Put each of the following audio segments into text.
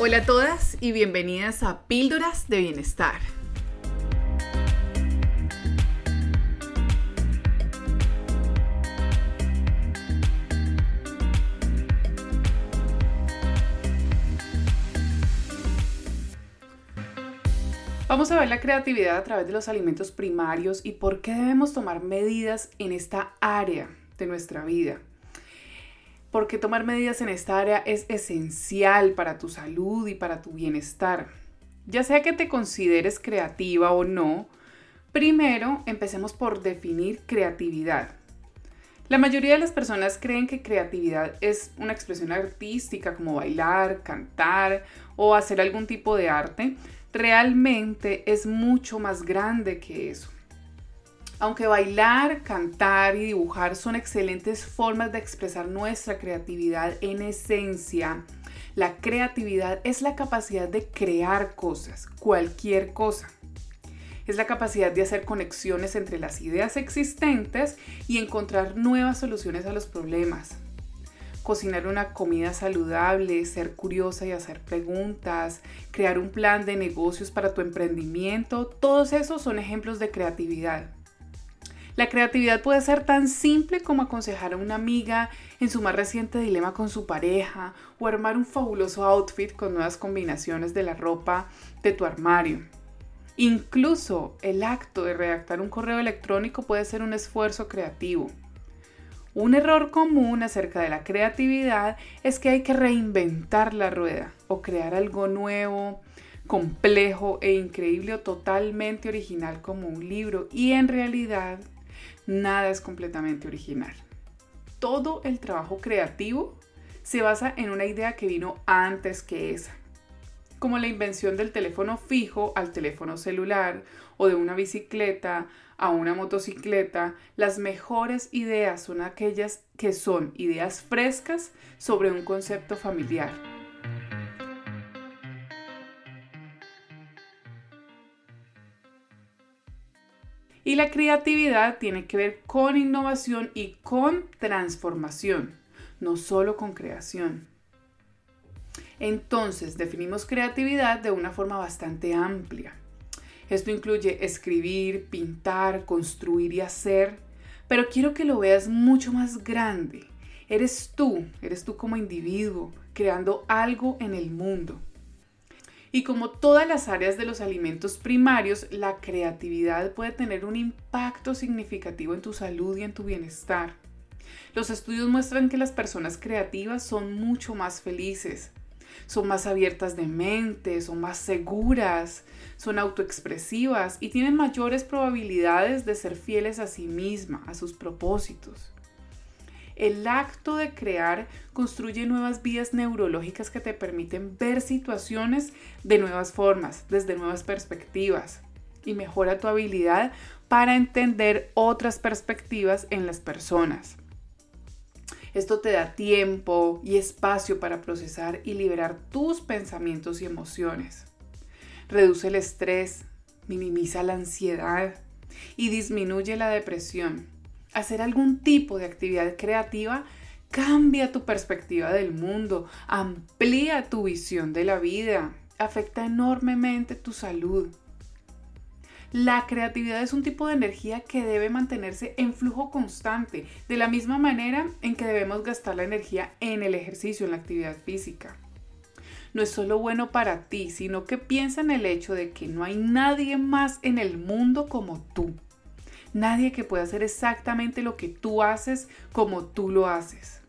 Hola a todas y bienvenidas a Píldoras de Bienestar. Vamos a ver la creatividad a través de los alimentos primarios y por qué debemos tomar medidas en esta área de nuestra vida porque tomar medidas en esta área es esencial para tu salud y para tu bienestar. Ya sea que te consideres creativa o no, primero empecemos por definir creatividad. La mayoría de las personas creen que creatividad es una expresión artística como bailar, cantar o hacer algún tipo de arte. Realmente es mucho más grande que eso. Aunque bailar, cantar y dibujar son excelentes formas de expresar nuestra creatividad en esencia, la creatividad es la capacidad de crear cosas, cualquier cosa. Es la capacidad de hacer conexiones entre las ideas existentes y encontrar nuevas soluciones a los problemas. Cocinar una comida saludable, ser curiosa y hacer preguntas, crear un plan de negocios para tu emprendimiento, todos esos son ejemplos de creatividad. La creatividad puede ser tan simple como aconsejar a una amiga en su más reciente dilema con su pareja o armar un fabuloso outfit con nuevas combinaciones de la ropa de tu armario. Incluso el acto de redactar un correo electrónico puede ser un esfuerzo creativo. Un error común acerca de la creatividad es que hay que reinventar la rueda o crear algo nuevo, complejo e increíble o totalmente original como un libro y en realidad nada es completamente original. Todo el trabajo creativo se basa en una idea que vino antes que esa, como la invención del teléfono fijo al teléfono celular o de una bicicleta a una motocicleta, las mejores ideas son aquellas que son ideas frescas sobre un concepto familiar. Y la creatividad tiene que ver con innovación y con transformación, no solo con creación. Entonces, definimos creatividad de una forma bastante amplia. Esto incluye escribir, pintar, construir y hacer, pero quiero que lo veas mucho más grande. Eres tú, eres tú como individuo, creando algo en el mundo. Y como todas las áreas de los alimentos primarios, la creatividad puede tener un impacto significativo en tu salud y en tu bienestar. Los estudios muestran que las personas creativas son mucho más felices, son más abiertas de mente, son más seguras, son autoexpresivas y tienen mayores probabilidades de ser fieles a sí misma, a sus propósitos. El acto de crear construye nuevas vías neurológicas que te permiten ver situaciones de nuevas formas, desde nuevas perspectivas y mejora tu habilidad para entender otras perspectivas en las personas. Esto te da tiempo y espacio para procesar y liberar tus pensamientos y emociones. Reduce el estrés, minimiza la ansiedad y disminuye la depresión hacer algún tipo de actividad creativa cambia tu perspectiva del mundo, amplía tu visión de la vida, afecta enormemente tu salud. La creatividad es un tipo de energía que debe mantenerse en flujo constante, de la misma manera en que debemos gastar la energía en el ejercicio, en la actividad física. No es solo bueno para ti, sino que piensa en el hecho de que no hay nadie más en el mundo como tú. Nadie que pueda hacer exactamente lo que tú haces como tú lo haces.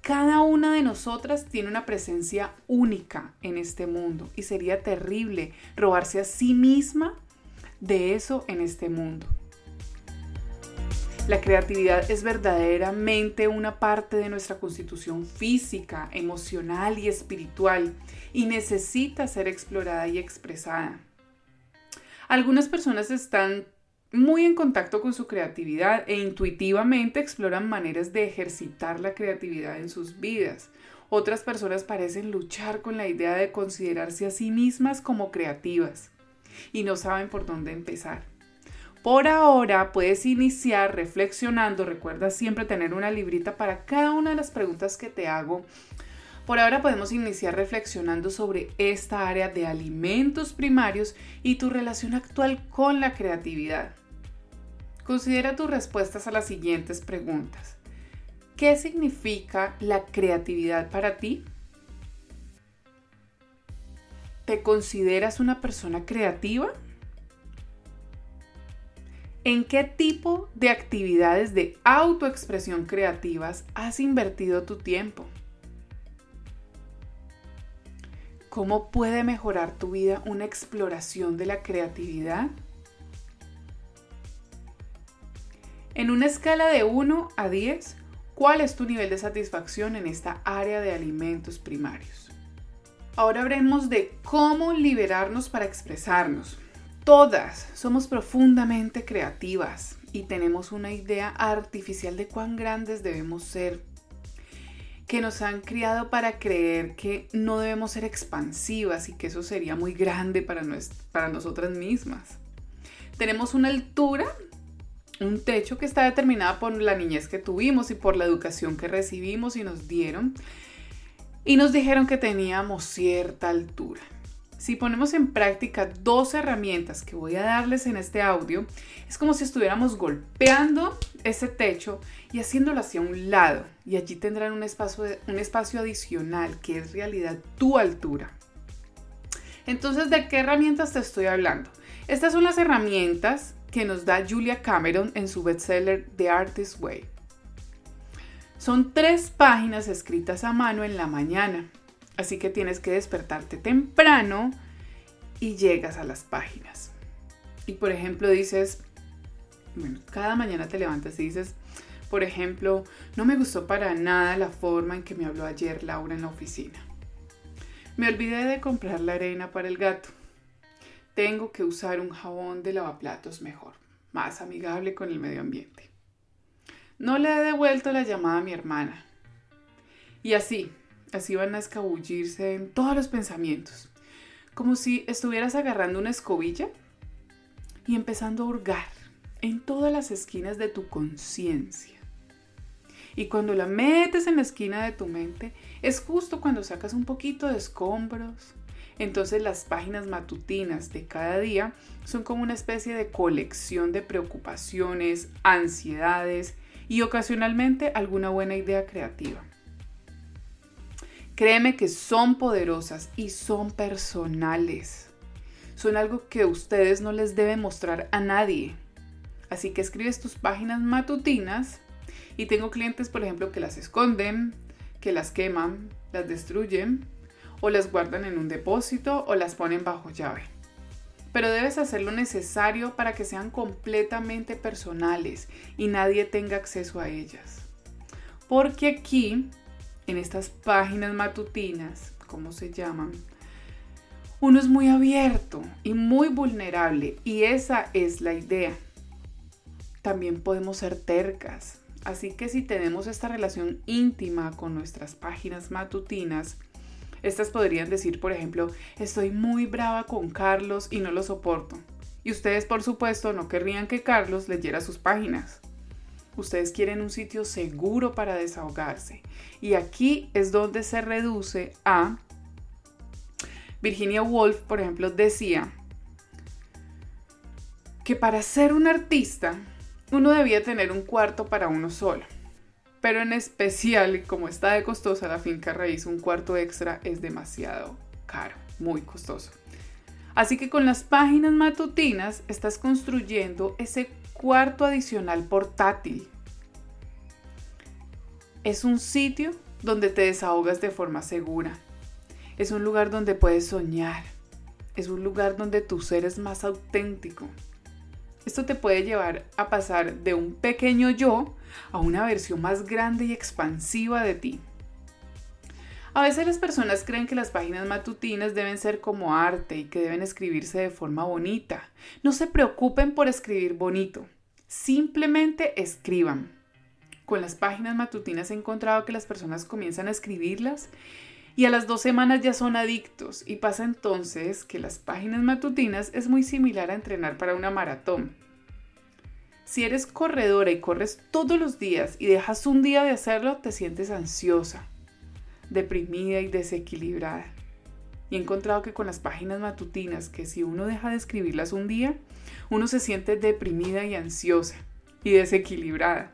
Cada una de nosotras tiene una presencia única en este mundo y sería terrible robarse a sí misma de eso en este mundo. La creatividad es verdaderamente una parte de nuestra constitución física, emocional y espiritual y necesita ser explorada y expresada. Algunas personas están muy en contacto con su creatividad e intuitivamente exploran maneras de ejercitar la creatividad en sus vidas. Otras personas parecen luchar con la idea de considerarse a sí mismas como creativas y no saben por dónde empezar. Por ahora puedes iniciar reflexionando, recuerda siempre tener una librita para cada una de las preguntas que te hago Por ahora podemos iniciar reflexionando sobre esta área de alimentos primarios y tu relación actual con la creatividad. Considera tus respuestas a las siguientes preguntas. ¿Qué significa la creatividad para ti? ¿Te consideras una persona creativa? ¿En qué tipo de actividades de autoexpresión creativas has invertido tu tiempo? ¿Cómo puede mejorar tu vida una exploración de la creatividad? En una escala de 1 a 10, ¿cuál es tu nivel de satisfacción en esta área de alimentos primarios? Ahora hablemos de cómo liberarnos para expresarnos. Todas somos profundamente creativas y tenemos una idea artificial de cuán grandes debemos ser, que nos han criado para creer que no debemos ser expansivas y que eso sería muy grande para, para nosotras mismas. Tenemos una altura, un techo que está determinada por la niñez que tuvimos y por la educación que recibimos y nos dieron. Y nos dijeron que teníamos cierta altura. Si ponemos en práctica dos herramientas que voy a darles en este audio, es como si estuviéramos golpeando ese techo y haciéndolo hacia un lado. Y allí tendrán un espacio, un espacio adicional que es realidad tu altura. Entonces, ¿de qué herramientas te estoy hablando? Estas son las herramientas que nos da Julia Cameron en su bestseller The Artist Way. Son tres páginas escritas a mano en la mañana Así que tienes que despertarte temprano y llegas a las páginas. Y por ejemplo dices, bueno, cada mañana te levantas y dices, por ejemplo, no me gustó para nada la forma en que me habló ayer Laura en la oficina. Me olvidé de comprar la arena para el gato. Tengo que usar un jabón de lavaplatos mejor, más amigable con el medio ambiente. No le he devuelto la llamada a mi hermana. Y así, Así van a escabullirse en todos los pensamientos, como si estuvieras agarrando una escobilla y empezando a hurgar en todas las esquinas de tu conciencia. Y cuando la metes en la esquina de tu mente, es justo cuando sacas un poquito de escombros. Entonces las páginas matutinas de cada día son como una especie de colección de preocupaciones, ansiedades y ocasionalmente alguna buena idea creativa. Créeme que son poderosas y son personales. Son algo que ustedes no les deben mostrar a nadie. Así que escribes tus páginas matutinas y tengo clientes, por ejemplo, que las esconden, que las queman, las destruyen o las guardan en un depósito o las ponen bajo llave. Pero debes hacer lo necesario para que sean completamente personales y nadie tenga acceso a ellas. Porque aquí en estas páginas matutinas, ¿cómo se llaman? Uno es muy abierto y muy vulnerable y esa es la idea. También podemos ser tercas, así que si tenemos esta relación íntima con nuestras páginas matutinas, estas podrían decir, por ejemplo, estoy muy brava con Carlos y no lo soporto. Y ustedes, por supuesto, no querrían que Carlos leyera sus páginas. Ustedes quieren un sitio seguro para desahogarse. Y aquí es donde se reduce a... Virginia Woolf, por ejemplo, decía que para ser un artista uno debía tener un cuarto para uno solo. Pero en especial, como está de costosa la finca raíz, un cuarto extra es demasiado caro, muy costoso. Así que con las páginas matutinas estás construyendo ese cuarto adicional portátil. Es un sitio donde te desahogas de forma segura. Es un lugar donde puedes soñar. Es un lugar donde tu ser es más auténtico. Esto te puede llevar a pasar de un pequeño yo a una versión más grande y expansiva de ti. A veces las personas creen que las páginas matutinas deben ser como arte y que deben escribirse de forma bonita. No se preocupen por escribir bonito. Simplemente escriban. Con las páginas matutinas he encontrado que las personas comienzan a escribirlas y a las dos semanas ya son adictos y pasa entonces que las páginas matutinas es muy similar a entrenar para una maratón. Si eres corredora y corres todos los días y dejas un día de hacerlo, te sientes ansiosa. deprimida y desequilibrada. Y he encontrado que con las páginas matutinas, que si uno deja de escribirlas un día, uno se siente deprimida y ansiosa y desequilibrada.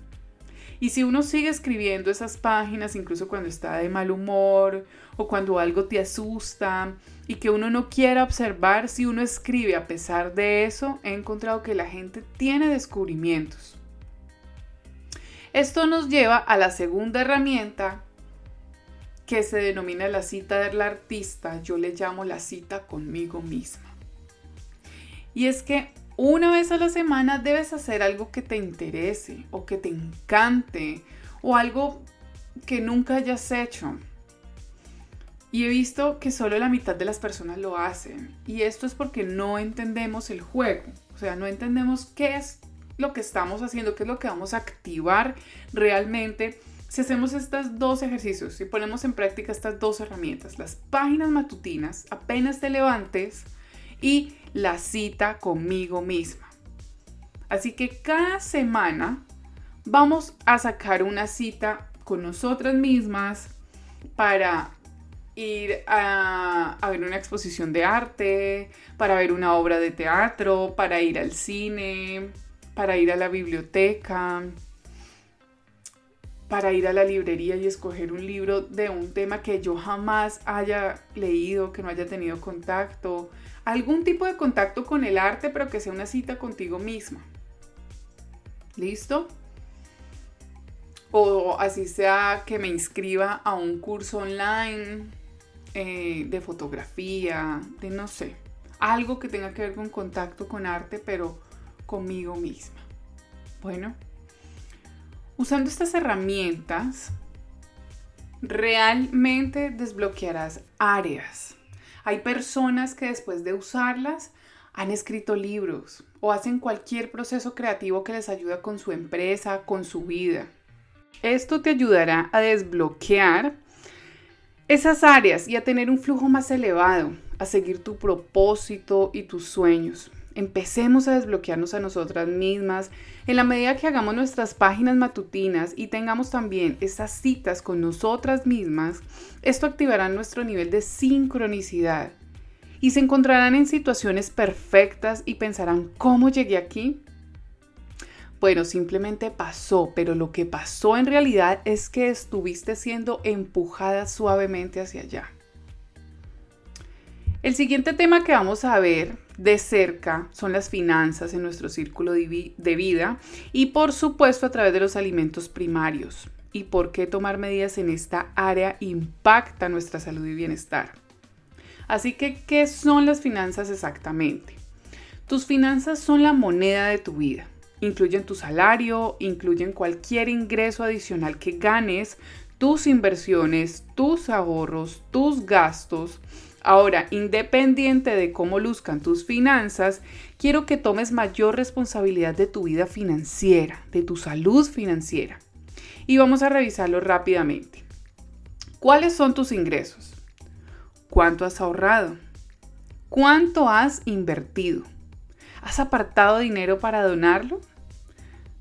Y si uno sigue escribiendo esas páginas, incluso cuando está de mal humor o cuando algo te asusta y que uno no quiera observar, si uno escribe a pesar de eso, he encontrado que la gente tiene descubrimientos. Esto nos lleva a la segunda herramienta que se denomina la cita del artista, yo le llamo la cita conmigo misma. Y es que una vez a la semana debes hacer algo que te interese o que te encante o algo que nunca hayas hecho. Y he visto que solo la mitad de las personas lo hacen. Y esto es porque no entendemos el juego. O sea, no entendemos qué es lo que estamos haciendo, qué es lo que vamos a activar realmente si hacemos estos dos ejercicios, si ponemos en práctica estas dos herramientas, las páginas matutinas, apenas te levantes, y la cita conmigo misma. Así que cada semana vamos a sacar una cita con nosotras mismas para ir a, ver una exposición de arte, para ver una obra de teatro, para ir al cine, para ir a la biblioteca, para ir a la librería y escoger un libro de un tema que yo jamás haya leído, que no haya tenido contacto, algún tipo de contacto con el arte, pero que sea una cita contigo misma. ¿Listo? O así sea que me inscriba a un curso online eh, de fotografía, de no sé, algo que tenga que ver con contacto con arte, pero conmigo misma. Bueno. Usando estas herramientas, realmente desbloquearás áreas. Hay personas que después de usarlas han escrito libros o hacen cualquier proceso creativo que les ayuda con su empresa, con su vida. Esto te ayudará a desbloquear esas áreas y a tener un flujo más elevado, a seguir tu propósito y tus sueños. Empecemos a desbloquearnos a nosotras mismas en la medida que hagamos nuestras páginas matutinas y tengamos también esas citas con nosotras mismas, esto activará nuestro nivel de sincronicidad y se encontrarán en situaciones perfectas y pensarán, ¿cómo llegué aquí? Bueno, simplemente pasó, pero lo que pasó en realidad es que estuviste siendo empujada suavemente hacia allá. El siguiente tema que vamos a ver de cerca son las finanzas en nuestro círculo de vida y por supuesto a través de los alimentos primarios y por qué tomar medidas en esta área impacta nuestra salud y bienestar. Así que, ¿qué son las finanzas exactamente? Tus finanzas son la moneda de tu vida. Incluyen tu salario, incluyen cualquier ingreso adicional que ganes, tus inversiones, tus ahorros, tus gastos, Ahora, independiente de cómo luzcan tus finanzas, quiero que tomes mayor responsabilidad de tu vida financiera, de tu salud financiera. Y vamos a revisarlo rápidamente. ¿Cuáles son tus ingresos? ¿Cuánto has ahorrado? ¿Cuánto has invertido? ¿Has apartado dinero para donarlo?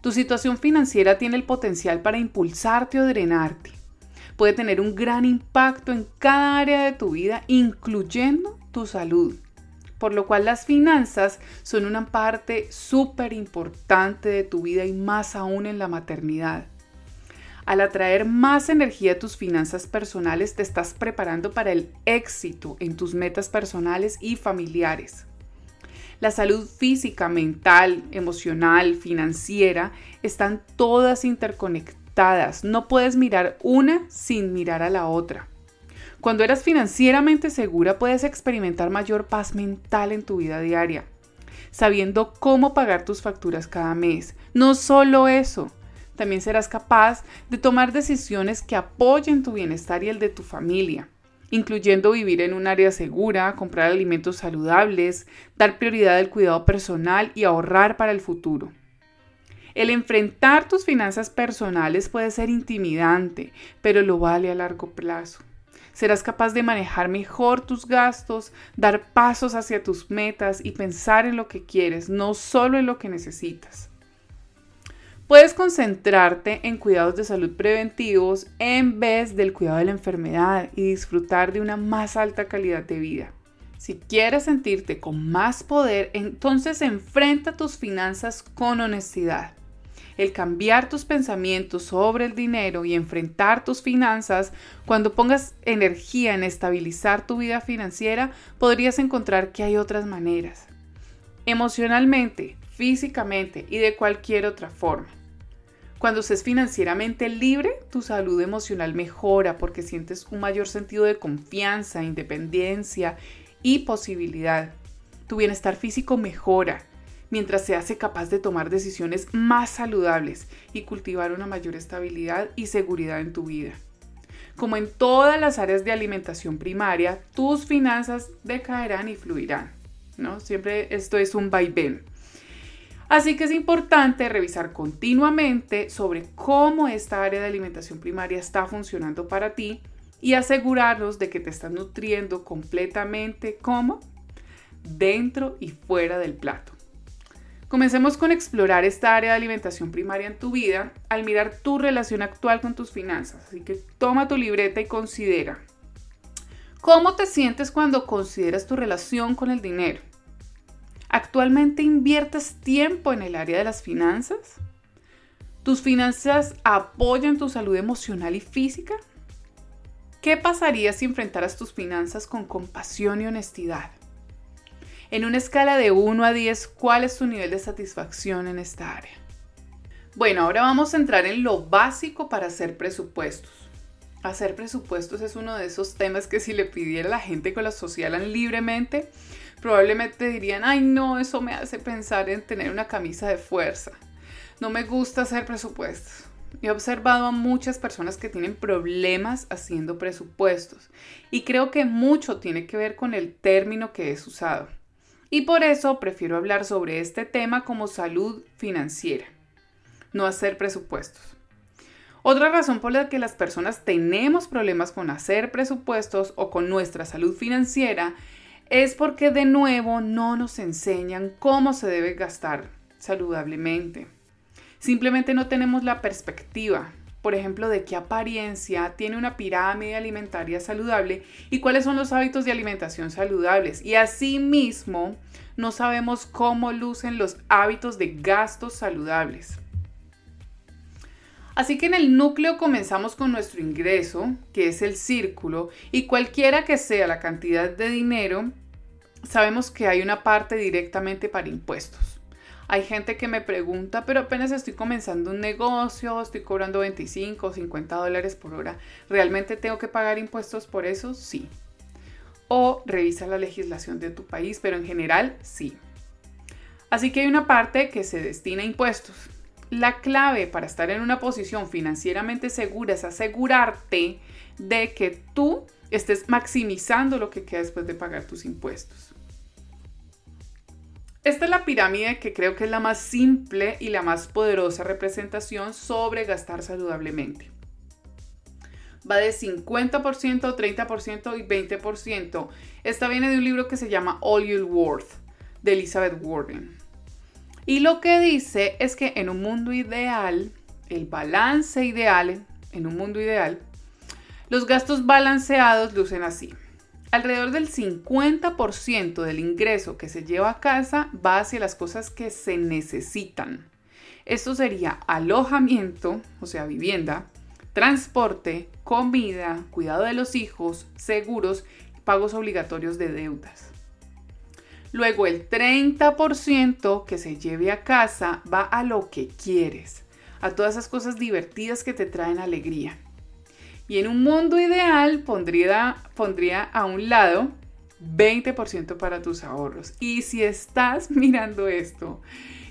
Tu situación financiera tiene el potencial para impulsarte o drenarte puede tener un gran impacto en cada área de tu vida, incluyendo tu salud. Por lo cual las finanzas son una parte súper importante de tu vida y más aún en la maternidad. Al atraer más energía a tus finanzas personales, te estás preparando para el éxito en tus metas personales y familiares. La salud física, mental, emocional, financiera están todas interconectadas no puedes mirar una sin mirar a la otra. Cuando eres financieramente segura puedes experimentar mayor paz mental en tu vida diaria, sabiendo cómo pagar tus facturas cada mes. No solo eso, también serás capaz de tomar decisiones que apoyen tu bienestar y el de tu familia, incluyendo vivir en un área segura, comprar alimentos saludables, dar prioridad al cuidado personal y ahorrar para el futuro. El enfrentar tus finanzas personales puede ser intimidante, pero lo vale a largo plazo. Serás capaz de manejar mejor tus gastos, dar pasos hacia tus metas y pensar en lo que quieres, no solo en lo que necesitas. Puedes concentrarte en cuidados de salud preventivos en vez del cuidado de la enfermedad y disfrutar de una más alta calidad de vida. Si quieres sentirte con más poder, entonces enfrenta tus finanzas con honestidad. El cambiar tus pensamientos sobre el dinero y enfrentar tus finanzas, cuando pongas energía en estabilizar tu vida financiera, podrías encontrar que hay otras maneras. Emocionalmente, físicamente y de cualquier otra forma. Cuando estés financieramente libre, tu salud emocional mejora porque sientes un mayor sentido de confianza, independencia y posibilidad. Tu bienestar físico mejora mientras se hace capaz de tomar decisiones más saludables y cultivar una mayor estabilidad y seguridad en tu vida. Como en todas las áreas de alimentación primaria, tus finanzas decaerán y fluirán. ¿no? Siempre esto es un vaivén. Así que es importante revisar continuamente sobre cómo esta área de alimentación primaria está funcionando para ti y asegurarnos de que te estás nutriendo completamente como dentro y fuera del plato. Comencemos con explorar esta área de alimentación primaria en tu vida al mirar tu relación actual con tus finanzas. Así que toma tu libreta y considera. ¿Cómo te sientes cuando consideras tu relación con el dinero? ¿Actualmente inviertes tiempo en el área de las finanzas? ¿Tus finanzas apoyan tu salud emocional y física? ¿Qué pasaría si enfrentaras tus finanzas con compasión y honestidad? En una escala de 1 a 10, ¿cuál es tu nivel de satisfacción en esta área? Bueno, ahora vamos a entrar en lo básico para hacer presupuestos. Hacer presupuestos es uno de esos temas que si le pidiera a la gente que lo asociaran libremente, probablemente dirían, ay no, eso me hace pensar en tener una camisa de fuerza. No me gusta hacer presupuestos. He observado a muchas personas que tienen problemas haciendo presupuestos y creo que mucho tiene que ver con el término que es usado. Y por eso prefiero hablar sobre este tema como salud financiera, no hacer presupuestos. Otra razón por la que las personas tenemos problemas con hacer presupuestos o con nuestra salud financiera es porque de nuevo no nos enseñan cómo se debe gastar saludablemente. Simplemente no tenemos la perspectiva, por ejemplo, de qué apariencia tiene una pirámide alimentaria saludable y cuáles son los hábitos de alimentación saludables. Y asimismo, no sabemos cómo lucen los hábitos de gastos saludables. Así que en el núcleo comenzamos con nuestro ingreso, que es el círculo, y cualquiera que sea la cantidad de dinero, sabemos que hay una parte directamente para impuestos. Hay gente que me pregunta, pero apenas estoy comenzando un negocio, estoy cobrando 25 o 50 dólares por hora. ¿Realmente tengo que pagar impuestos por eso? Sí. O revisa la legislación de tu país, pero en general sí. Así que hay una parte que se destina a impuestos. La clave para estar en una posición financieramente segura es asegurarte de que tú estés maximizando lo que queda después de pagar tus impuestos. Esta es la pirámide que creo que es la más simple y la más poderosa representación sobre gastar saludablemente. Va de 50%, 30% y 20%. Esta viene de un libro que se llama All You're Worth de Elizabeth Warren. Y lo que dice es que en un mundo ideal, el balance ideal, en un mundo ideal, los gastos balanceados lucen así. Alrededor del 50% del ingreso que se lleva a casa va hacia las cosas que se necesitan. Esto sería alojamiento, o sea, vivienda, transporte, comida, cuidado de los hijos, seguros, pagos obligatorios de deudas. Luego el 30% que se lleve a casa va a lo que quieres, a todas esas cosas divertidas que te traen alegría. Y en un mundo ideal pondría, pondría a un lado 20% para tus ahorros. Y si estás mirando esto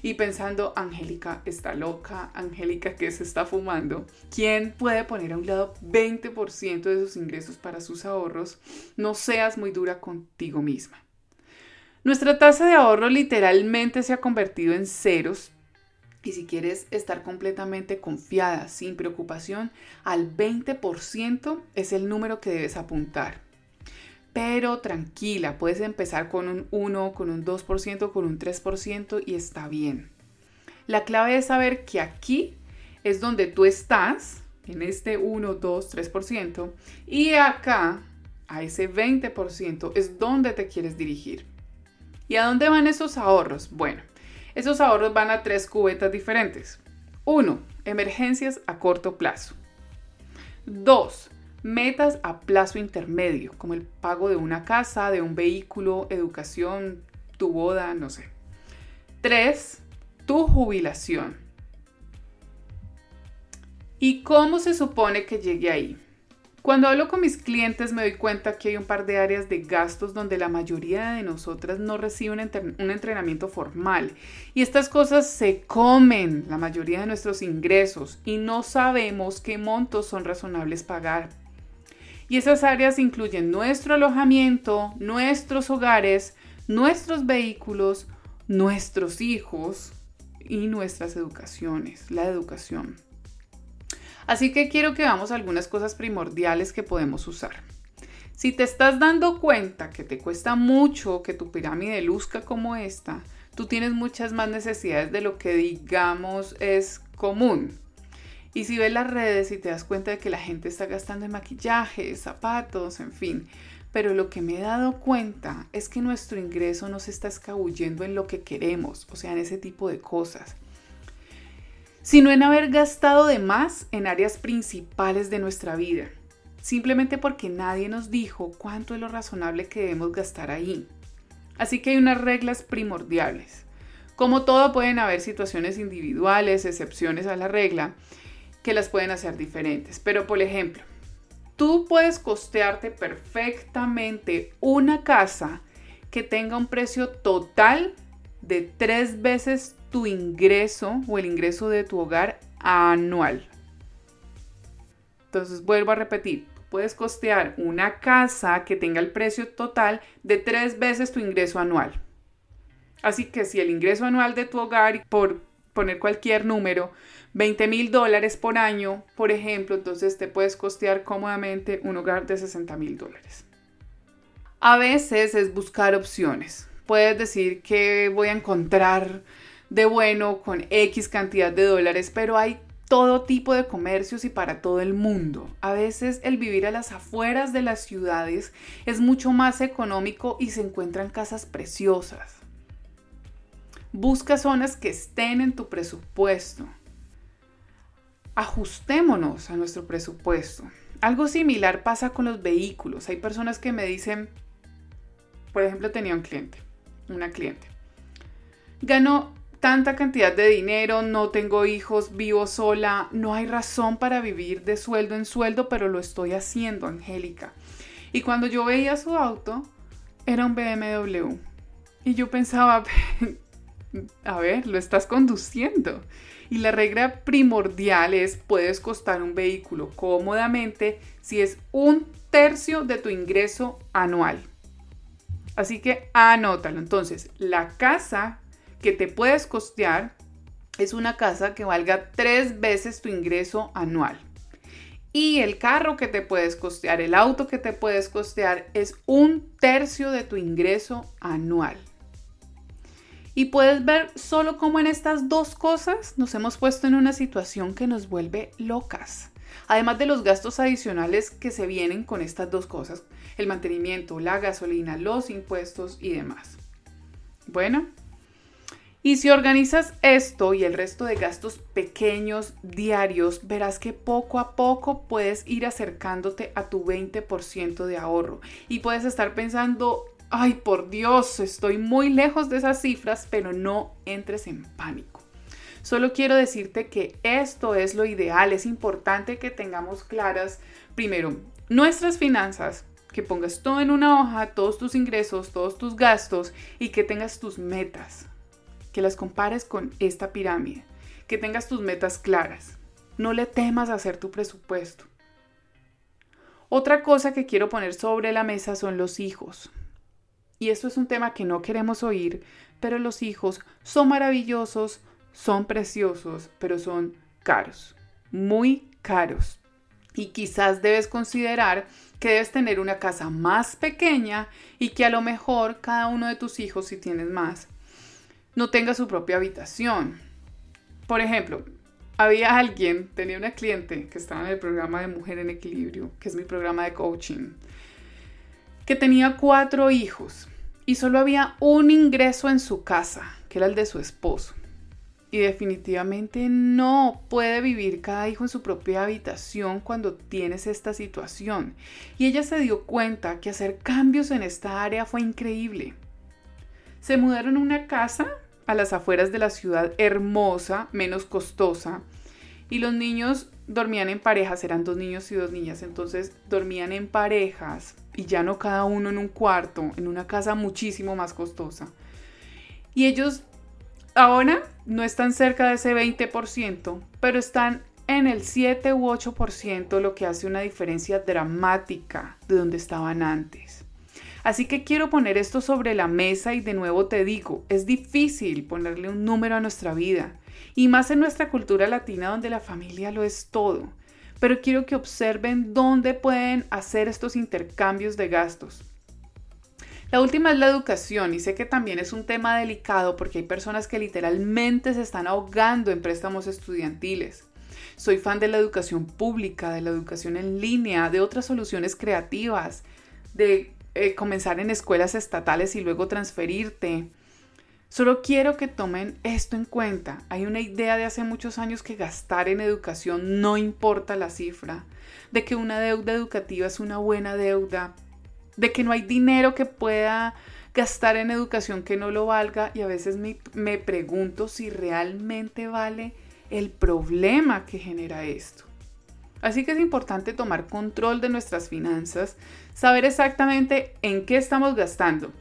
y pensando, Angélica está loca, Angélica que se está fumando, ¿quién puede poner a un lado 20% de sus ingresos para sus ahorros? No seas muy dura contigo misma. Nuestra tasa de ahorro literalmente se ha convertido en ceros y si quieres estar completamente confiada, sin preocupación, al 20% es el número que debes apuntar. Pero tranquila, puedes empezar con un 1, con un 2%, con un 3% y está bien. La clave es saber que aquí es donde tú estás, en este 1, 2, 3%, y acá, a ese 20%, es donde te quieres dirigir. ¿Y a dónde van esos ahorros? Bueno, esos ahorros van a tres cubetas diferentes. 1. Emergencias a corto plazo. 2. Metas a plazo intermedio, como el pago de una casa, de un vehículo, educación, tu boda, no sé. 3. Tu jubilación. ¿Y cómo se supone que llegue ahí? Cuando hablo con mis clientes me doy cuenta que hay un par de áreas de gastos donde la mayoría de nosotras no recibe un, entrenamiento formal y estas cosas se comen la mayoría de nuestros ingresos y no sabemos qué montos son razonables pagar. Y esas áreas incluyen nuestro alojamiento, nuestros hogares, nuestros vehículos, nuestros hijos y nuestras educaciones, la educación. Así que quiero que veamos algunas cosas primordiales que podemos usar. Si te estás dando cuenta que te cuesta mucho que tu pirámide luzca como esta, tú tienes muchas más necesidades de lo que digamos es común. Y si ves las redes y te das cuenta de que la gente está gastando en maquillaje, zapatos, en fin. Pero lo que me he dado cuenta es que nuestro ingreso no se está escabullendo en lo que queremos, o sea, en ese tipo de cosas sino en haber gastado de más en áreas principales de nuestra vida, simplemente porque nadie nos dijo cuánto es lo razonable que debemos gastar ahí. Así que hay unas reglas primordiales. Como todo pueden haber situaciones individuales, excepciones a la regla, que las pueden hacer diferentes. Pero por ejemplo, tú puedes costearte perfectamente una casa que tenga un precio total de tres veces tu ingreso o el ingreso de tu hogar anual. Entonces vuelvo a repetir, puedes costear una casa que tenga el precio total de tres veces tu ingreso anual. Así que si el ingreso anual de tu hogar, por poner cualquier número, 20 mil dólares por año, por ejemplo, entonces te puedes costear cómodamente un hogar de 60 mil dólares. A veces es buscar opciones. Puedes decir que voy a encontrar de bueno con X cantidad de dólares, pero hay todo tipo de comercios y para todo el mundo. A veces el vivir a las afueras de las ciudades es mucho más económico y se encuentran casas preciosas. Busca zonas que estén en tu presupuesto. Ajustémonos a nuestro presupuesto. Algo similar pasa con los vehículos. Hay personas que me dicen, por ejemplo, tenía un cliente, una cliente. Ganó tanta cantidad de dinero, no tengo hijos, vivo sola, no hay razón para vivir de sueldo en sueldo, pero lo estoy haciendo, Angélica. Y cuando yo veía su auto, era un BMW. Y yo pensaba, a ver, lo estás conduciendo. Y la regla primordial es, puedes costar un vehículo cómodamente si es un tercio de tu ingreso anual. Así que anótalo. Entonces, la casa que te puedes costear es una casa que valga tres veces tu ingreso anual. Y el carro que te puedes costear, el auto que te puedes costear es un tercio de tu ingreso anual. Y puedes ver solo cómo en estas dos cosas nos hemos puesto en una situación que nos vuelve locas. Además de los gastos adicionales que se vienen con estas dos cosas, el mantenimiento, la gasolina, los impuestos y demás. Bueno, y si organizas esto y el resto de gastos pequeños diarios, verás que poco a poco puedes ir acercándote a tu 20% de ahorro. Y puedes estar pensando, ay por Dios, estoy muy lejos de esas cifras, pero no entres en pánico. Solo quiero decirte que esto es lo ideal, es importante que tengamos claras, primero, nuestras finanzas, que pongas todo en una hoja, todos tus ingresos, todos tus gastos y que tengas tus metas que las compares con esta pirámide, que tengas tus metas claras. No le temas hacer tu presupuesto. Otra cosa que quiero poner sobre la mesa son los hijos. Y esto es un tema que no queremos oír, pero los hijos son maravillosos, son preciosos, pero son caros, muy caros. Y quizás debes considerar que debes tener una casa más pequeña y que a lo mejor cada uno de tus hijos, si tienes más, no tenga su propia habitación. por ejemplo, había alguien, tenía una cliente que estaba en el programa de Mujer en Equilibrio, que es mi programa de coaching, que tenía cuatro hijos y solo había un ingreso en su casa, que era el de su esposo. Y definitivamente no puede vivir cada hijo en su propia habitación cuando tienes esta situación. Y ella se dio cuenta que hacer cambios en esta área fue increíble. Se mudaron a una casa a las afueras de la ciudad hermosa, menos costosa, y los niños dormían en parejas, eran dos niños y dos niñas, entonces dormían en parejas y ya no cada uno en un cuarto, en una casa muchísimo más costosa. Y ellos ahora no están cerca de ese 20%, pero están en el 7 u 8%, lo que hace una diferencia dramática de donde estaban antes. Así que quiero poner esto sobre la mesa y de nuevo te digo, es difícil ponerle un número a nuestra vida, y más en nuestra cultura latina donde la familia lo es todo. Pero quiero que observen dónde pueden hacer estos intercambios de gastos. La última es la educación y sé que también es un tema delicado porque hay personas que literalmente se están ahogando en préstamos estudiantiles. Soy fan de la educación pública, de la educación en línea, de otras soluciones creativas, de eh, comenzar en escuelas estatales y luego transferirte. Solo quiero que tomen esto en cuenta. Hay una idea de hace muchos años que gastar en educación no importa la cifra, de que una deuda educativa es una buena deuda, de que no hay dinero que pueda gastar en educación que no lo valga y a veces me, me pregunto si realmente vale el problema que genera esto. Así que es importante tomar control de nuestras finanzas, saber exactamente en qué estamos gastando.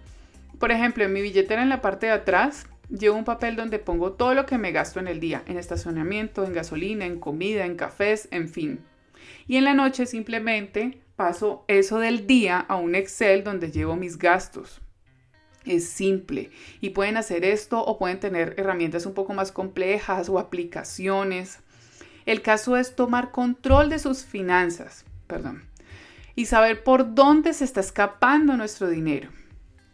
Por ejemplo, en mi billetera en la parte de atrás llevo un papel donde pongo todo lo que me gasto en el día, en estacionamiento, en gasolina, en comida, en cafés, en fin. Y en la noche simplemente paso eso del día a un Excel donde llevo mis gastos. Es simple y pueden hacer esto o pueden tener herramientas un poco más complejas o aplicaciones. El caso es tomar control de sus finanzas, perdón, y saber por dónde se está escapando nuestro dinero.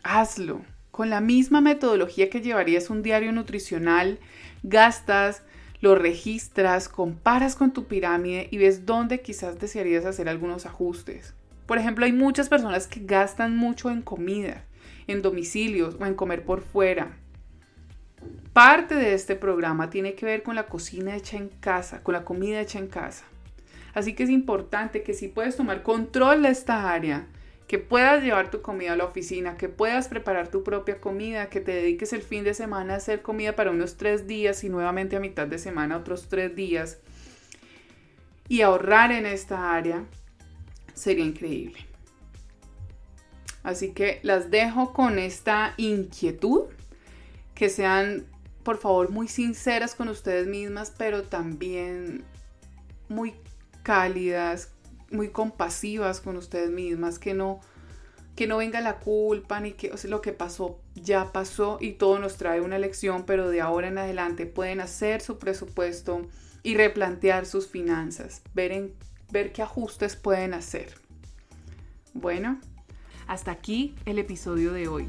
Hazlo con la misma metodología que llevarías un diario nutricional, gastas, lo registras, comparas con tu pirámide y ves dónde quizás desearías hacer algunos ajustes. Por ejemplo, hay muchas personas que gastan mucho en comida, en domicilios o en comer por fuera. Parte de este programa tiene que ver con la cocina hecha en casa, con la comida hecha en casa. Así que es importante que si puedes tomar control de esta área, que puedas llevar tu comida a la oficina, que puedas preparar tu propia comida, que te dediques el fin de semana a hacer comida para unos tres días y nuevamente a mitad de semana otros tres días y ahorrar en esta área, sería increíble. Así que las dejo con esta inquietud, que sean por favor muy sinceras con ustedes mismas, pero también muy cálidas, muy compasivas con ustedes mismas, que no, que no venga la culpa ni que lo que pasó ya pasó y todo nos trae una lección, pero de ahora en adelante pueden hacer su presupuesto y replantear sus finanzas, ver, en, ver qué ajustes pueden hacer. Bueno, hasta aquí el episodio de hoy.